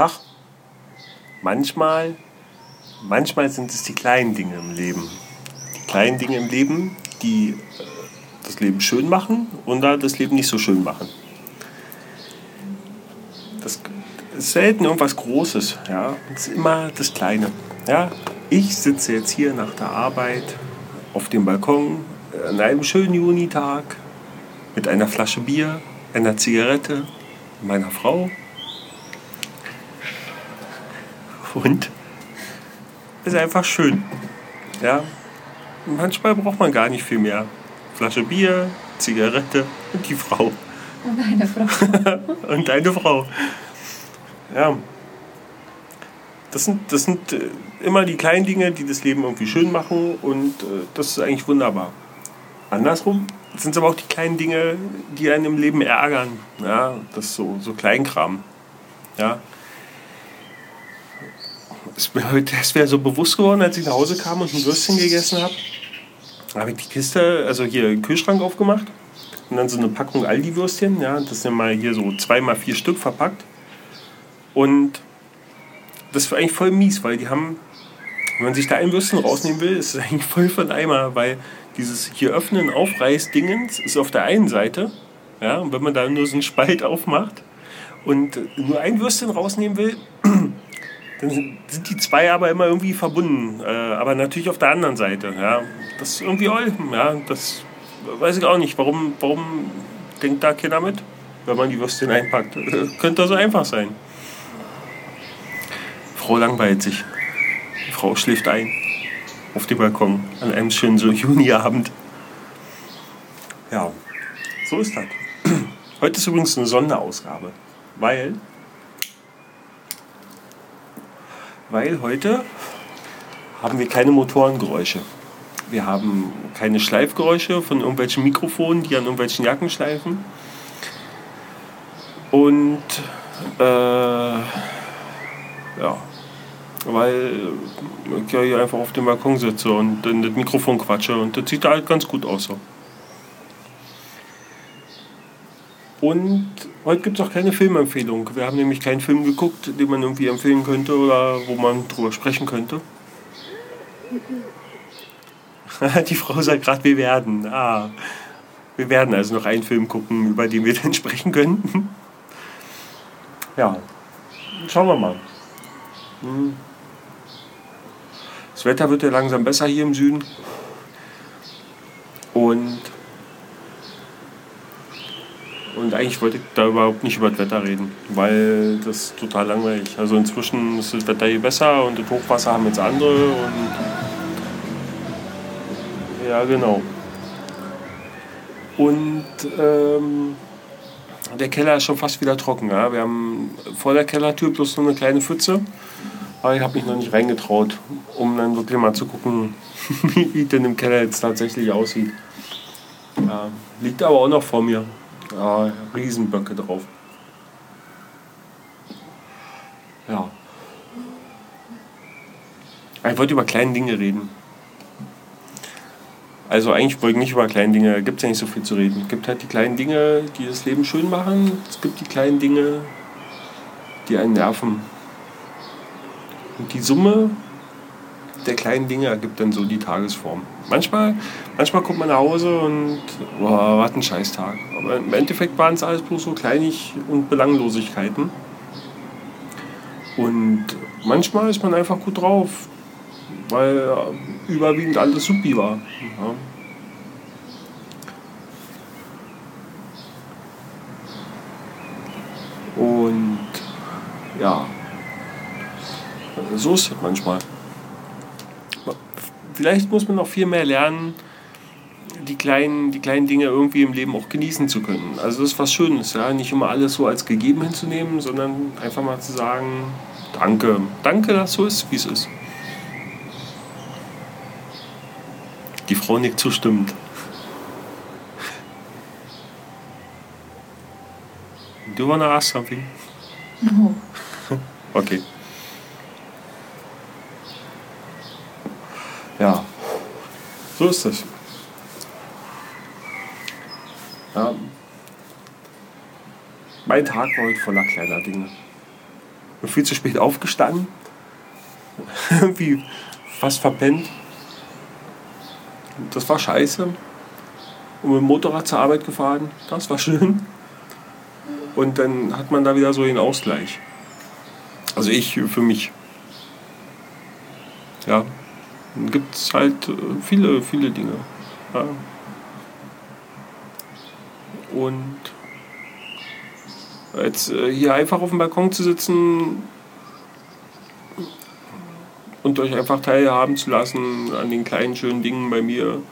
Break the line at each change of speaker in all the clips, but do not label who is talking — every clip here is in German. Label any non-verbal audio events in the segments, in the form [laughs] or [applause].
Tag. Manchmal, manchmal sind es die kleinen Dinge im Leben. Die kleinen Dinge im Leben, die äh, das Leben schön machen oder das Leben nicht so schön machen. Das ist selten irgendwas Großes, ja. Es ist immer das Kleine. Ja, ich sitze jetzt hier nach der Arbeit auf dem Balkon an einem schönen Junitag mit einer Flasche Bier, einer Zigarette, meiner Frau und ist einfach schön. Ja, manchmal braucht man gar nicht viel mehr. Flasche Bier, Zigarette und die Frau.
Und eine Frau. [laughs]
und eine Frau. Ja. Das sind, das sind äh, immer die kleinen Dinge, die das Leben irgendwie schön machen und äh, das ist eigentlich wunderbar. Andersrum sind es aber auch die kleinen Dinge, die einen im Leben ärgern. Ja, das ist so, so Kleinkram. Ja. Es wäre so bewusst geworden, als ich nach Hause kam und ein Würstchen gegessen habe. habe ich die Kiste, also hier den Kühlschrank aufgemacht und dann so eine Packung Aldi-Würstchen. Ja, das sind mal hier so zweimal vier Stück verpackt. Und das war eigentlich voll mies, weil die haben, wenn man sich da ein Würstchen rausnehmen will, ist es eigentlich voll von Eimer, weil dieses hier öffnen, aufreiß-Dingens ist auf der einen Seite. Ja, und wenn man da nur so einen Spalt aufmacht und nur ein Würstchen rausnehmen will, dann sind die zwei aber immer irgendwie verbunden. Äh, aber natürlich auf der anderen Seite. Ja. Das ist irgendwie all, ja, das weiß ich auch nicht. Warum, warum denkt da keiner mit, wenn man die Würstchen einpackt? [laughs] Könnte so einfach sein. Frau langweilt sich. Die Frau schläft ein. Auf dem Balkon. An einem schönen so Juniabend. Ja, so ist das. [clears throat] Heute ist übrigens eine Sonderausgabe. Weil. Weil heute haben wir keine Motorengeräusche. Wir haben keine Schleifgeräusche von irgendwelchen Mikrofonen, die an irgendwelchen Jacken schleifen. Und äh, ja, weil ich ja hier einfach auf dem Balkon sitze und in das Mikrofon quatsche und das sieht halt ganz gut aus so. Und heute gibt es auch keine Filmempfehlung. Wir haben nämlich keinen Film geguckt, den man irgendwie empfehlen könnte oder wo man drüber sprechen könnte. [laughs] Die Frau sagt gerade, wir werden. Ah, wir werden also noch einen Film gucken, über den wir [laughs] dann sprechen könnten. Ja, schauen wir mal. Hm. Das Wetter wird ja langsam besser hier im Süden. Und, und eigentlich wollte ich da überhaupt nicht über das Wetter reden, weil das ist total langweilig. Also inzwischen ist das Wetter hier besser und das Hochwasser haben jetzt andere und ja genau. Und ähm, der Keller ist schon fast wieder trocken. Ja? Wir haben vor der Kellertür bloß noch eine kleine Pfütze. Aber ich habe mich noch nicht reingetraut, um dann wirklich mal zu gucken, [laughs] wie denn im Keller jetzt tatsächlich aussieht. Ja, liegt aber auch noch vor mir. Ja, Riesenböcke drauf. Ja. Ich wollte über kleine Dinge reden. Also eigentlich wollte ich nicht über kleine Dinge, gibt es ja nicht so viel zu reden. Es gibt halt die kleinen Dinge, die das Leben schön machen. Es gibt die kleinen Dinge, die einen nerven. Und die Summe der kleinen Dinge ergibt dann so die Tagesform. Manchmal, manchmal kommt man nach Hause und boah, was ein Scheißtag. Aber im Endeffekt waren es alles bloß so Kleinig- und Belanglosigkeiten. Und manchmal ist man einfach gut drauf, weil überwiegend alles supi war. Ja. Und ja, so ist es manchmal. Vielleicht muss man noch viel mehr lernen, die kleinen, die kleinen Dinge irgendwie im Leben auch genießen zu können. Also das ist was Schönes, ja. Nicht immer alles so als gegeben hinzunehmen, sondern einfach mal zu sagen, danke, danke, dass so ist, wie es ist. Die Frau nickt zustimmend. Do you wanna ask something?
No. [laughs]
Okay. So ist es. Ja. Mein Tag war heute voller kleiner Dinge. Bin viel zu spät aufgestanden. [laughs] Irgendwie fast verpennt. Das war scheiße. Und mit dem Motorrad zur Arbeit gefahren. Das war schön. Und dann hat man da wieder so den Ausgleich. Also ich für mich. Ja, dann gibt es halt äh, viele, viele Dinge. Ja. Und jetzt äh, hier einfach auf dem Balkon zu sitzen und euch einfach teilhaben zu lassen an den kleinen schönen Dingen bei mir,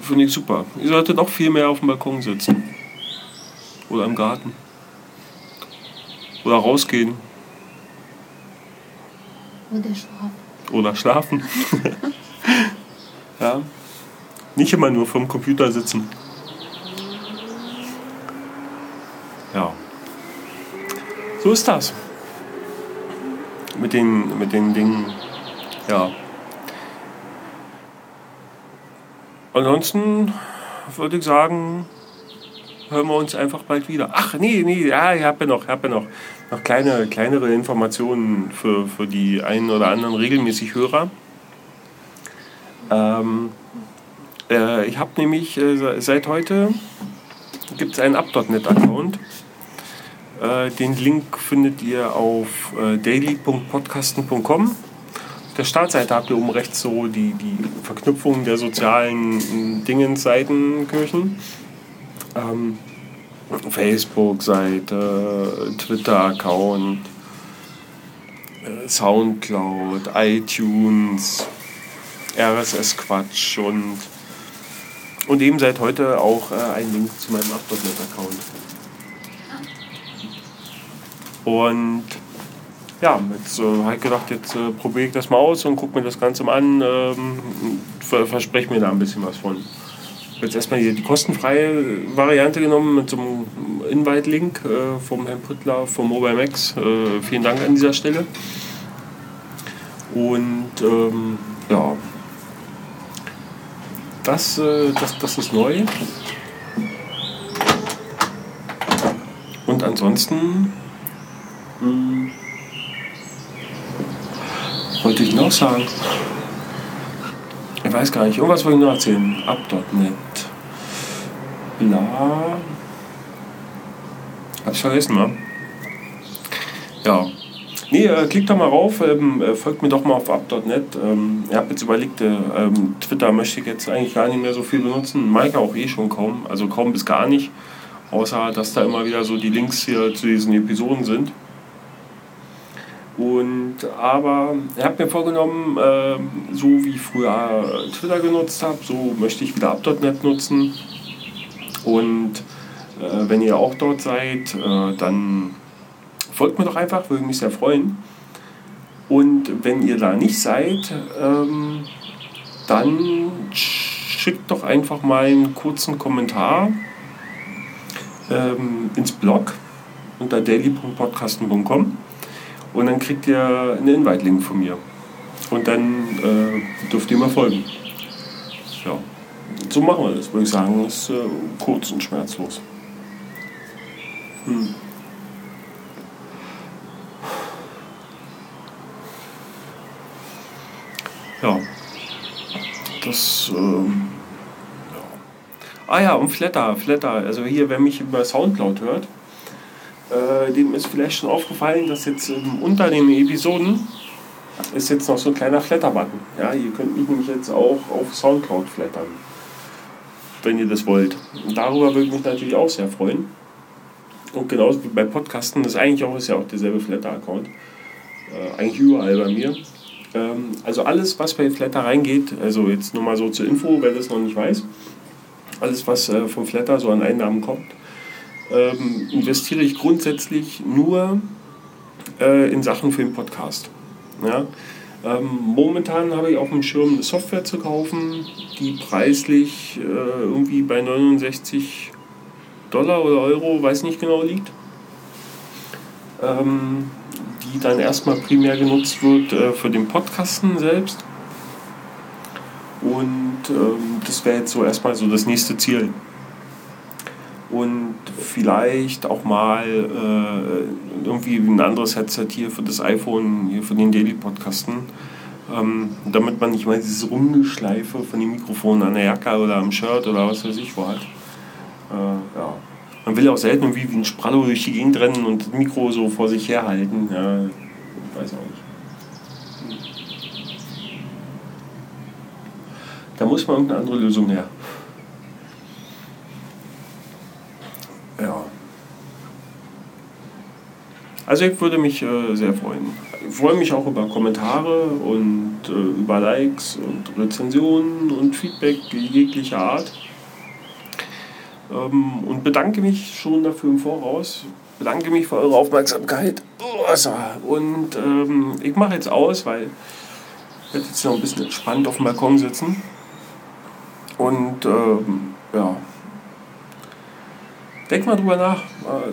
finde ich super. Ihr solltet auch viel mehr auf dem Balkon sitzen. Oder im Garten. Oder rausgehen.
Oder schlafen.
Oder schlafen. [laughs] ja. Nicht immer nur vom Computer sitzen. Ja. So ist das. Mit den, mit den Dingen. Ja. Ansonsten würde ich sagen, hören wir uns einfach bald wieder. Ach, nee, nee, ja, ich habe ja noch, hab ja noch, noch kleine, kleinere Informationen für, für die einen oder anderen regelmäßig Hörer. Ähm, äh, ich habe nämlich äh, seit heute gibt es einen Up.net-Account. Äh, den Link findet ihr auf äh, daily.podcasten.com. Auf der Startseite habt ihr oben rechts so die, die Verknüpfung der sozialen Dingens-Seitenkirchen. Ähm, Facebook-Seite, Twitter-Account, äh, Soundcloud, iTunes, RSS-Quatsch und, und eben seit heute auch äh, ein Link zu meinem Up.net-Account. Und ja, jetzt äh, habe ich gedacht, jetzt äh, probiere ich das mal aus und gucke mir das Ganze mal an. Ähm, ver verspreche mir da ein bisschen was von. Habe jetzt erstmal die, die kostenfreie Variante genommen mit so einem Invite-Link äh, vom Herrn Püttler vom Mobile Max. Äh, vielen Dank an dieser Stelle. Und ähm, ja, das, äh, das, das ist neu. Und ansonsten hm, wollte ich noch sagen. Ich weiß gar nicht, irgendwas wollte ich noch erzählen. Up.net. Bla. Hab's vergessen, wa? Ja. Nee, äh, klickt doch mal rauf, ähm, äh, folgt mir doch mal auf up.net. Ähm, ich habe jetzt überlegt, äh, ähm, Twitter möchte ich jetzt eigentlich gar nicht mehr so viel benutzen. Mike auch eh schon kaum, also kaum bis gar nicht. Außer, dass da immer wieder so die Links hier zu diesen Episoden sind. Und aber ich habe mir vorgenommen, äh, so wie ich früher Twitter genutzt habe, so möchte ich wieder up.net nutzen. Und äh, wenn ihr auch dort seid, äh, dann folgt mir doch einfach, würde mich sehr freuen. Und wenn ihr da nicht seid, ähm, dann schickt doch einfach mal einen kurzen Kommentar ähm, ins Blog unter daily.podcasten.com und dann kriegt ihr einen Invite-Link von mir. Und dann äh, dürft ihr mal folgen. Ja, so machen wir das, würde ich sagen. Ist äh, kurz und schmerzlos. Hm. Ja, das. Ähm, ja. Ah ja, und Flatter, Flatter. Also hier, wer mich über Soundcloud hört, äh, dem ist vielleicht schon aufgefallen, dass jetzt ähm, unter den Episoden ist jetzt noch so ein kleiner Flatter-Button. Ja, ihr könnt mich nämlich jetzt auch auf Soundcloud flattern, wenn ihr das wollt. Und darüber würde ich mich natürlich auch sehr freuen. Und genauso wie bei Podcasten, das ist eigentlich auch, ist ja auch derselbe Flatter-Account. Äh, eigentlich überall bei mir. Ähm, also alles, was bei Flatter reingeht, also jetzt nur mal so zur Info, wer das noch nicht weiß, alles, was äh, vom Flatter so an Einnahmen kommt, ähm, investiere ich grundsätzlich nur äh, in Sachen für den Podcast. Ja? Ähm, momentan habe ich auf dem Schirm eine Software zu kaufen, die preislich äh, irgendwie bei 69 Dollar oder Euro, weiß nicht genau, liegt. Ähm, die dann erstmal primär genutzt wird äh, für den Podcasten selbst. Und ähm, das wäre jetzt so erstmal so das nächste Ziel. Und vielleicht auch mal äh, irgendwie ein anderes Headset hier für das iPhone, hier für den Daily Podcasten. Ähm, damit man nicht mal dieses Rumgeschleife von dem Mikrofon an der Jacke oder am Shirt oder was weiß ich wo hat. Äh, ja. Man will auch selten wie, wie ein Sprallo durch die Gegend rennen und das Mikro so vor sich herhalten. Ja, weiß auch nicht. Da muss man irgendeine andere Lösung her. Also ich würde mich äh, sehr freuen. Ich freue mich auch über Kommentare und äh, über Likes und Rezensionen und Feedback jeglicher Art. Ähm, und bedanke mich schon dafür im Voraus. Bedanke mich für eure Aufmerksamkeit. Und ähm, ich mache jetzt aus, weil ich werde jetzt noch ein bisschen entspannt auf dem Balkon sitzen. Und ähm, ja, denk mal drüber nach.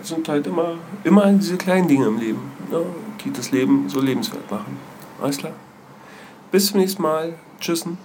Es sind halt immer, immer diese kleinen Dinge im Leben, ne, die das Leben so lebenswert machen. Alles klar? Bis zum nächsten Mal. Tschüssen.